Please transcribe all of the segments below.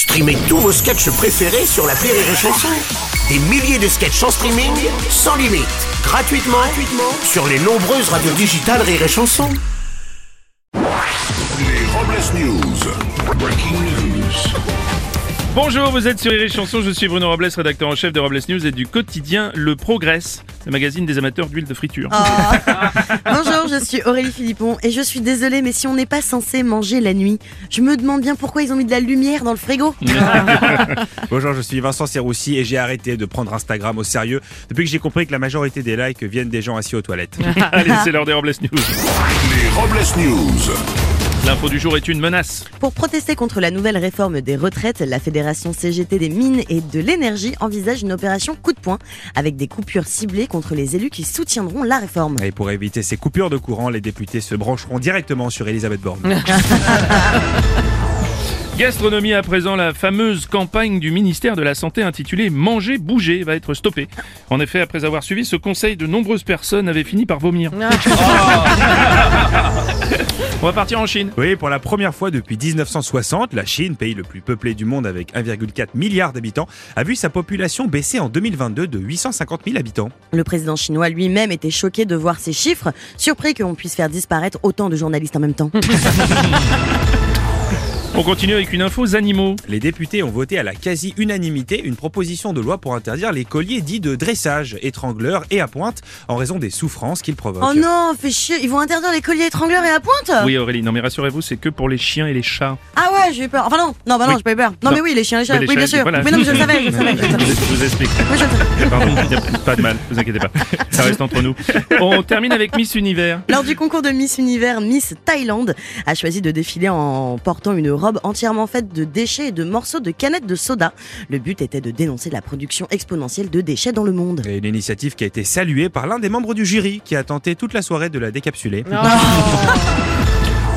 Streamez tous vos sketchs préférés sur la Rire et Chanson. Des milliers de sketchs en streaming, sans limite, gratuitement, gratuitement sur les nombreuses radios digitales Rire et Chanson. Les Robles News. Breaking news. Bonjour, vous êtes sur Rire et Chanson, je suis Bruno Robles, rédacteur en chef de Robles News et du quotidien Le Progress, le magazine des amateurs d'huile de friture. Je suis Aurélie Philippon et je suis désolée, mais si on n'est pas censé manger la nuit, je me demande bien pourquoi ils ont mis de la lumière dans le frigo. Bonjour, je suis Vincent Serroussi et j'ai arrêté de prendre Instagram au sérieux depuis que j'ai compris que la majorité des likes viennent des gens assis aux toilettes. Allez, c'est l'heure des Robles News. Les Robles News. L'info du jour est une menace. Pour protester contre la nouvelle réforme des retraites, la Fédération CGT des mines et de l'énergie envisage une opération coup de poing avec des coupures ciblées contre les élus qui soutiendront la réforme. Et pour éviter ces coupures de courant, les députés se brancheront directement sur Elisabeth Borne. Gastronomie à présent, la fameuse campagne du ministère de la Santé intitulée Manger, bouger va être stoppée. En effet, après avoir suivi ce conseil, de nombreuses personnes avaient fini par vomir. On va partir en Chine. Oui, pour la première fois depuis 1960, la Chine, pays le plus peuplé du monde avec 1,4 milliard d'habitants, a vu sa population baisser en 2022 de 850 000 habitants. Le président chinois lui-même était choqué de voir ces chiffres, surpris qu'on puisse faire disparaître autant de journalistes en même temps. On continue avec une info aux animaux. Les députés ont voté à la quasi-unanimité une proposition de loi pour interdire les colliers dits de dressage, étrangleurs et à pointe en raison des souffrances qu'ils provoquent. Oh non, fait chier, ils vont interdire les colliers étrangleurs et à pointe Oui Aurélie, non mais rassurez-vous, c'est que pour les chiens et les chats. Ah ouais, j'ai eu peur. Enfin non, non, bah non, Oui. j'ai pas eu peur. Non, Non. mais oui, les chiens, les chats, Mais les oui, bien sûr. voilà. Mais non, mais je le savais, je le savais. je le savais. Je vous explique. Pardon, il n'y a pas de mal, vous inquiétez pas. Ça reste entre nous. On termine avec Miss Univers. Lors du concours de Miss Univers, Miss Thaïlande a choisi de défiler en portant une robe entièrement faite de déchets et de morceaux de canettes de soda. Le but était de dénoncer la production exponentielle de déchets dans le monde. Et une initiative qui a été saluée par l'un des membres du jury qui a tenté toute la soirée de la décapsuler.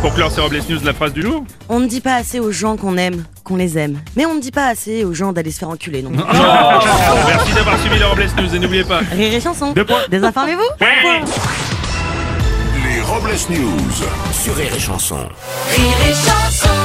Pour clore ces Robles News, la phrase du jour. On ne dit pas assez aux gens qu'on aime, qu'on les aime. Mais on ne dit pas assez aux gens d'aller se faire enculer, non Merci d'avoir suivi les Robles News et n'oubliez pas. Rire et chanson. Deux points. Désinformez-vous Les Robles News. Sur Rire et Chanson. Rire et chanson